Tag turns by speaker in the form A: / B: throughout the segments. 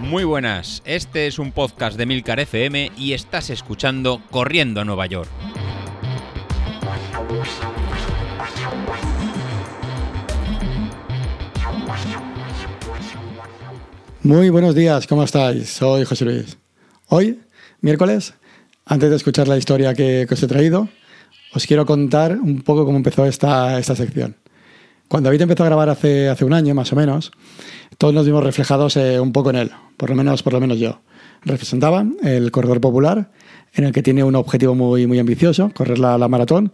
A: Muy buenas, este es un podcast de Milcar FM y estás escuchando Corriendo a Nueva York.
B: Muy buenos días, ¿cómo estáis? Soy José Luis. Hoy, miércoles, antes de escuchar la historia que, os he traído, os quiero contar un poco cómo empezó esta, esta sección. Cuando David empezó a grabar hace, hace un año, más o menos, todos nos vimos reflejados eh, un poco en él, por lo menos, por lo menos yo. Representaba el corredor popular, en el que tiene un objetivo muy, muy ambicioso, correr la, maratón,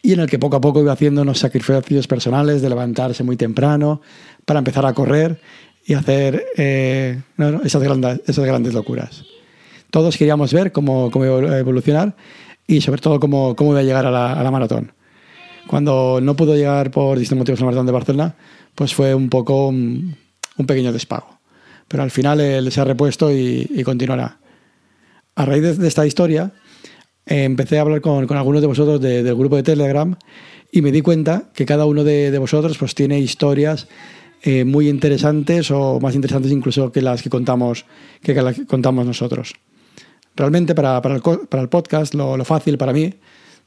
B: y en el que poco a poco iba haciendo unos sacrificios personales de levantarse muy temprano para empezar a correr y hacer eh, esas, grandes, esas grandes locuras. Todos queríamos ver cómo, cómo iba a evolucionar y sobre todo cómo, cómo iba a llegar a la maratón. Cuando no pudo llegar por distintos motivos a la maratón de Barcelona, pues fue un poco un, un pequeño despago. Pero al final él se ha repuesto y, y continuará. A raíz de, de esta historia, eh, empecé a hablar con, con algunos de vosotros de, del grupo de Telegram y me di cuenta que cada uno de, de vosotros pues, tiene historias eh, muy interesantes o más interesantes incluso que las que contamos, que, que las que contamos nosotros. Realmente para, para, el, para el podcast lo, lo, fácil para mí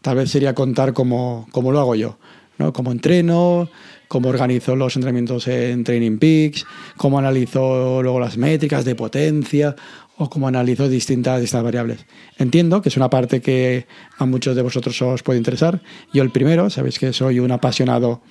B: tal vez sería contar cómo, cómo lo hago yo, ¿no? cómo entreno, cómo organizo los entrenamientos en Training Peaks, cómo analizo luego las métricas de potencia o cómo analizo distintas, distintas variables. Entiendo que es una parte que a muchos de vosotros os puede interesar. Yo el primero, sabéis que soy un apasionado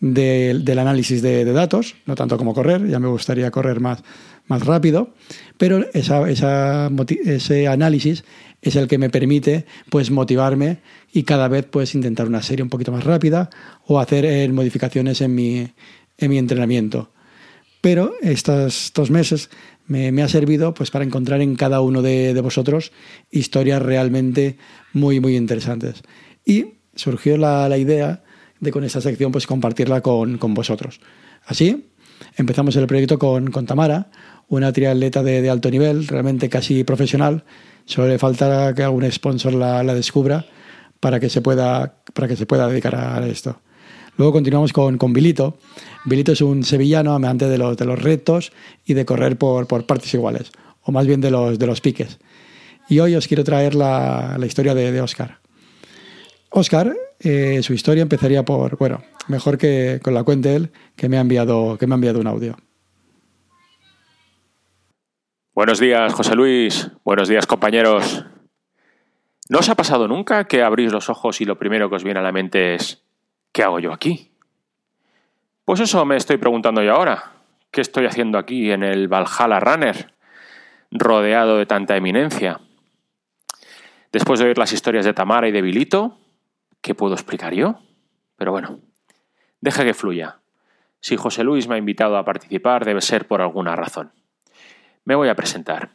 B: de, del análisis de, datos, no tanto como correr, ya me gustaría correr más, más rápido, pero ese análisis es el que me permite pues motivarme y cada vez pues intentar una serie un poquito más rápida o hacer eh, modificaciones en mi, en mi entrenamiento. Pero estos, estos meses me, ha servido pues para encontrar en cada uno de, vosotros historias realmente muy muy interesantes. Y surgió la idea de con esta sección pues compartirla con, con vosotros. Así empezamos el proyecto con, con Tamara, una triatleta de, de, alto nivel, realmente casi profesional. Solo le falta que algún sponsor la, la descubra para que, se pueda, para que se pueda dedicar a esto. Luego continuamos con, con Bilito. Bilito es un sevillano amante de los, de los retos y de correr por, por partes iguales, o más bien de los, de los piques. Y hoy os quiero traer la, la historia de, de Oscar. Oscar, eh, su historia empezaría por, bueno, mejor que con la cuenta él, que me ha enviado, que me ha enviado un audio.
C: Buenos días, José Luis. Buenos días, compañeros. ¿No os ha pasado nunca que abrís los ojos y lo primero que os viene a la mente es ¿qué hago yo aquí? Pues eso me estoy preguntando yo ahora. ¿Qué estoy haciendo aquí en el Valhalla Runner, rodeado de tanta eminencia? Después de oír las historias de Tamara y de Bilito, ¿qué puedo explicar yo? Pero bueno, deja que fluya. Si José Luis me ha invitado a participar, debe ser por alguna razón. Me voy a presentar.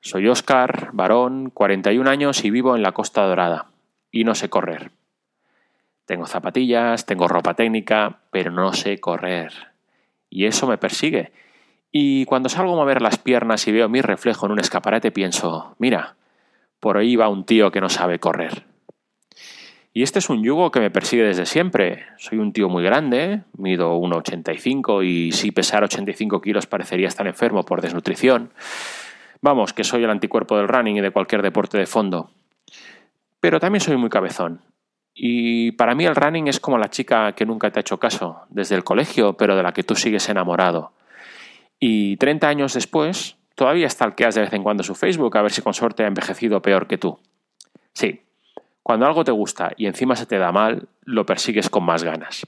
C: Soy Óscar, varón, 41 años y vivo en la Costa Dorada. Y no sé correr. Tengo zapatillas, tengo ropa técnica, pero no sé correr. Y eso me persigue. Y cuando salgo a mover las piernas y veo mi reflejo en un escaparate, pienso, mira, por ahí va un tío que no sabe correr. Y este es un yugo que me persigue desde siempre. Soy un tío muy grande, mido 1,85 y si pesar 85 kilos parecería estar enfermo por desnutrición. Vamos, que soy el anticuerpo del running y de cualquier deporte de fondo. Pero también soy muy cabezón. Y para mí el running es como la chica que nunca te ha hecho caso, desde el colegio, pero de la que tú sigues enamorado. Y 30 años después, todavía stalkeas de vez en cuando su Facebook a ver si con suerte ha envejecido peor que tú. Sí, cuando algo te gusta y encima se te da mal, lo persigues con más ganas.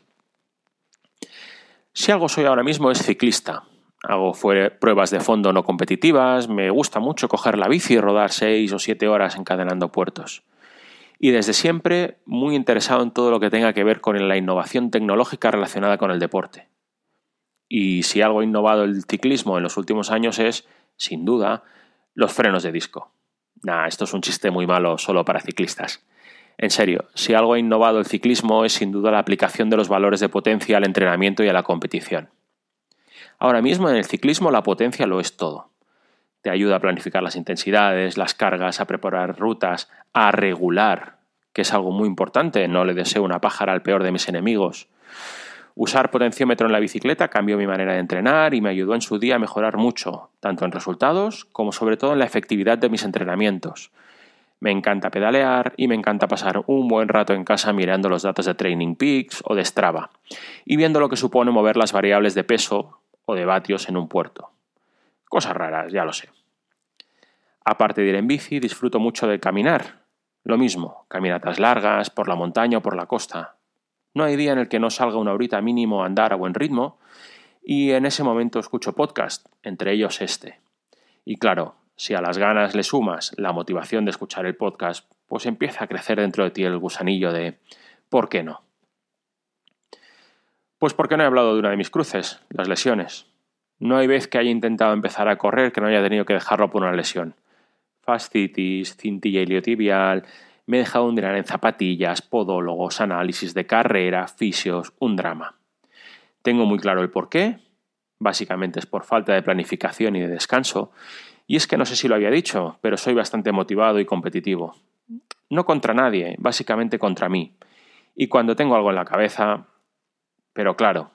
C: Si algo soy ahora mismo es ciclista. Hago pruebas de fondo no competitivas, me gusta mucho coger la bici y rodar seis o siete horas encadenando puertos. Y desde siempre muy interesado en todo lo que tenga que ver con la innovación tecnológica relacionada con el deporte. Y si algo ha innovado el ciclismo en los últimos años es, sin duda, los frenos de disco. Nah, esto es un chiste muy malo solo para ciclistas. En serio, si algo ha innovado el ciclismo es sin duda la aplicación de los valores de potencia al entrenamiento y a la competición. Ahora mismo en el ciclismo la potencia lo es todo. Te ayuda a planificar las intensidades, las cargas, a preparar rutas, a regular, que es algo muy importante, no le deseo una pájara al peor de mis enemigos. Usar potenciómetro en la bicicleta cambió mi manera de entrenar y me ayudó en su día a mejorar mucho, tanto en resultados como sobre todo en la efectividad de mis entrenamientos. Me encanta pedalear y me encanta pasar un buen rato en casa mirando los datos de Training Peaks o de Strava y viendo lo que supone mover las variables de peso o de vatios en un puerto. Cosas raras, ya lo sé. Aparte de ir en bici, disfruto mucho de caminar. Lo mismo, caminatas largas, por la montaña o por la costa. No hay día en el que no salga una horita mínimo a andar a buen ritmo y en ese momento escucho podcast, entre ellos este. Y claro, si a las ganas le sumas la motivación de escuchar el podcast, pues empieza a crecer dentro de ti el gusanillo de ¿por qué no? Pues porque no he hablado de una de mis cruces, las lesiones. No hay vez que haya intentado empezar a correr que no haya tenido que dejarlo por una lesión. Fascitis, cintilla iliotibial, me he dejado hundir en zapatillas, podólogos, análisis de carrera, fisios, un drama. Tengo muy claro el por qué. Básicamente es por falta de planificación y de descanso. Y es que no sé si lo había dicho, pero soy bastante motivado y competitivo. No contra nadie, básicamente contra mí. Y cuando tengo algo en la cabeza... Pero claro,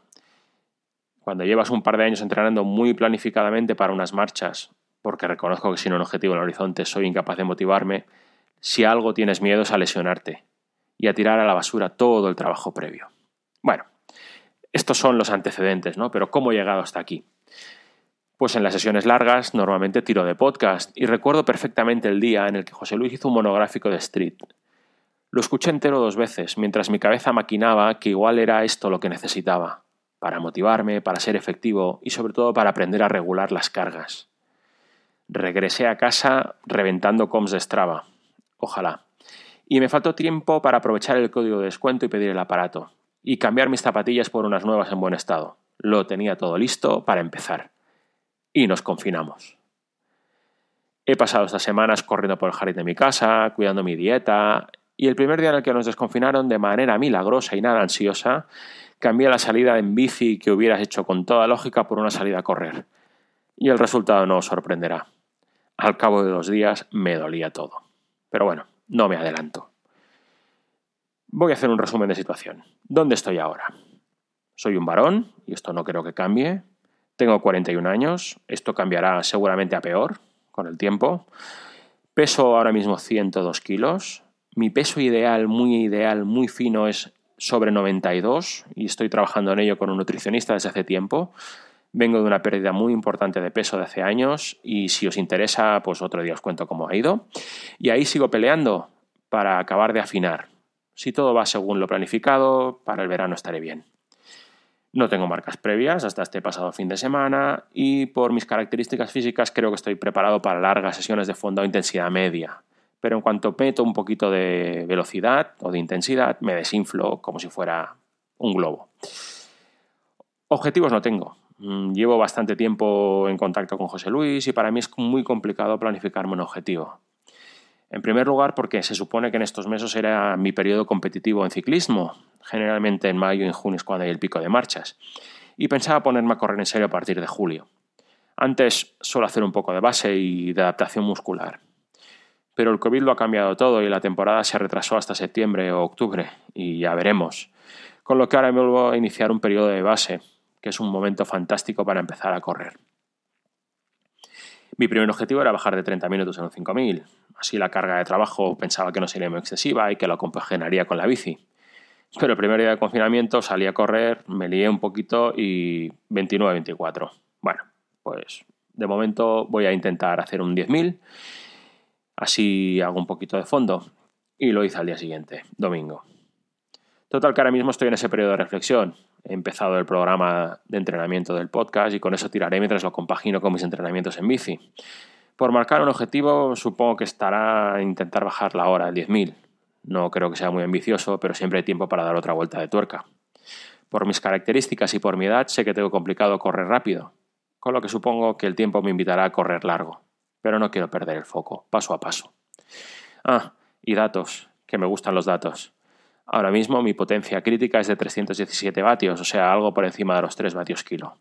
C: cuando llevas un par de años entrenando muy planificadamente para unas marchas, porque reconozco que sin un objetivo en el horizonte soy incapaz de motivarme, si algo tienes miedo es a lesionarte y a tirar a la basura todo el trabajo previo. Bueno, estos son los antecedentes, ¿no? Pero ¿cómo he llegado hasta aquí? Pues en las sesiones largas normalmente tiro de podcast y recuerdo perfectamente el día en el que José Luis hizo un monográfico de Street. Lo escuché entero dos veces, mientras mi cabeza maquinaba que igual era esto lo que necesitaba, para motivarme, para ser efectivo y sobre todo para aprender a regular las cargas. Regresé a casa reventando coms de Strava, Ojalá. Y me faltó tiempo para aprovechar el código de descuento y pedir el aparato. Y cambiar mis zapatillas por unas nuevas en buen estado. Lo tenía todo listo para empezar. Y nos confinamos. He pasado estas semanas corriendo por el jardín de mi casa, cuidando mi dieta, y el primer día en el que nos desconfinaron de manera milagrosa y nada ansiosa, cambié la salida en bici que hubieras hecho con toda lógica por una salida a correr. Y el resultado no os sorprenderá. Al cabo de dos días me dolía todo. Pero bueno, no me adelanto. Voy a hacer un resumen de situación. ¿Dónde estoy ahora? Soy un varón, y esto no creo que cambie. Tengo 41 años, esto cambiará seguramente a peor con el tiempo. Peso ahora mismo 102 kilos. Mi peso ideal, muy ideal, muy fino es sobre 92 y estoy trabajando en ello con un nutricionista desde hace tiempo. Vengo de una pérdida muy importante de peso de hace años y si os interesa, pues otro día os cuento cómo ha ido. Y ahí sigo peleando para acabar de afinar. Si todo va según lo planificado, para el verano estaré bien. No tengo marcas previas hasta este pasado fin de semana y por mis características físicas creo que estoy preparado para largas sesiones de fondo a intensidad media. Pero en cuanto meto un poquito de velocidad o de intensidad, me desinflo como si fuera un globo. Objetivos no tengo, Mm, llevo bastante tiempo en contacto con José Luis y para mí es muy complicado planificarme un objetivo. En primer lugar, porque se supone que en estos meses era mi periodo competitivo en ciclismo. Generalmente en mayo y en junio es cuando hay el pico de marchas. Y pensaba ponerme a correr en serio a partir de julio. Antes solo hacer un poco de base y de adaptación muscular. Pero el COVID lo ha cambiado todo y la temporada se retrasó hasta septiembre o octubre y ya veremos. Con lo que ahora me vuelvo a iniciar un periodo de base que es un momento fantástico para empezar a correr. Mi primer objetivo era bajar de 30 minutos en un 5000. Así la carga de trabajo pensaba que no sería muy excesiva y que lo compaginaría con la bici. Pero el primer día de confinamiento salí a correr, me lié un poquito y 29-24. Bueno, pues de momento voy a intentar hacer un 10.000. Así hago un poquito de fondo. Y lo hice al día siguiente, domingo. Total que ahora mismo estoy en ese periodo de reflexión. He empezado el programa de entrenamiento del podcast y con eso tiraré mientras lo compagino con mis entrenamientos en bici. Por marcar un objetivo, supongo que estará intentar bajar la hora al 10.000. No creo que sea muy ambicioso, pero siempre hay tiempo para dar otra vuelta de tuerca. Por mis características y por mi edad, sé que tengo complicado correr rápido, con lo que supongo que el tiempo me invitará a correr largo. Pero no quiero perder el foco, paso a paso. Ah, y datos, que me gustan los datos. Ahora mismo mi potencia crítica es de 317 vatios, o sea, algo por encima de los 3 vatios kilo.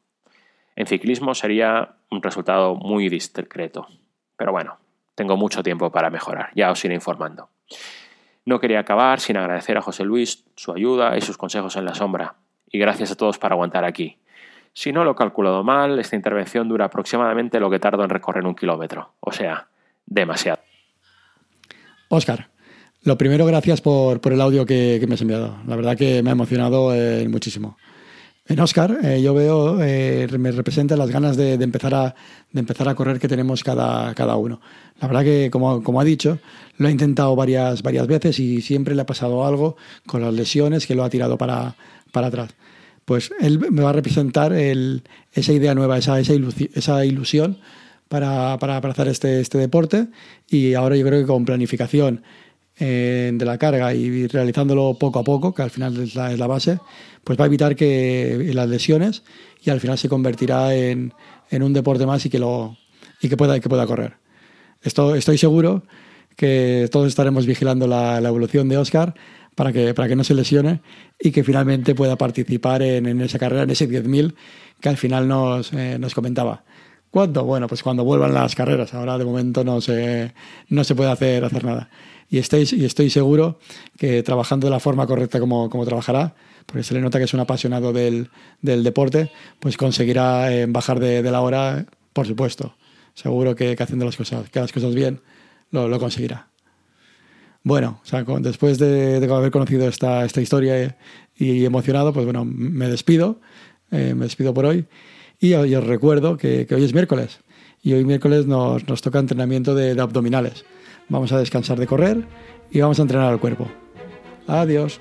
C: En ciclismo sería un resultado muy discreto. Pero bueno, tengo mucho tiempo para mejorar, ya os iré informando. No quería acabar sin agradecer a José Luis su ayuda y sus consejos en la sombra. y gracias a todos por aguantar aquí. Si no lo he calculado mal, esta intervención dura aproximadamente lo que tardo en recorrer un kilómetro, o sea, demasiado.
B: Oscar, lo primero, gracias por, el audio que, me has enviado. La verdad que me ha emocionado eh, muchísimo. En Oscar, eh, yo veo, eh, me representa las ganas de, empezar a, de empezar a correr que tenemos cada, cada uno. La verdad que, como, como, ha dicho, lo ha intentado varias, varias veces y siempre le ha pasado algo con las lesiones que lo ha tirado para, para atrás. Pues él me va a representar esa idea nueva, esa, esa, ilusión para, para, para, este, este deporte y ahora yo creo que con planificación eh, de la carga y realizándolo poco a poco, que al final es la, es la, base, pues va a evitar que las lesiones y al final se convertirá en, en un deporte más y que, lo, y que, pueda, que pueda correr. Esto, estoy seguro que todos estaremos vigilando la, la, evolución de Oscar para que, para que no se lesione y que finalmente pueda participar en, en esa carrera, en ese 10.000 que al final nos, eh, nos comentaba. ¿Cuándo? Bueno, pues cuando vuelvan las carreras. Ahora de momento no se, no se puede hacer, hacer nada y estoy, y estoy seguro que trabajando de la forma correcta como, como trabajará, porque se le nota que es un apasionado del, del deporte, pues conseguirá eh, bajar de, de, la hora, por supuesto. Seguro que, que, haciendo las cosas, que las cosas bien lo, lo conseguirá. Bueno, o sea, con, después de, de, haber conocido esta, esta historia y, y, emocionado, pues bueno, me despido, eh, me despido por hoy y, y os recuerdo que, que, hoy es miércoles y hoy miércoles nos, nos toca entrenamiento de, de abdominales vamos a descansar de correr y vamos a entrenar al cuerpo. Adiós.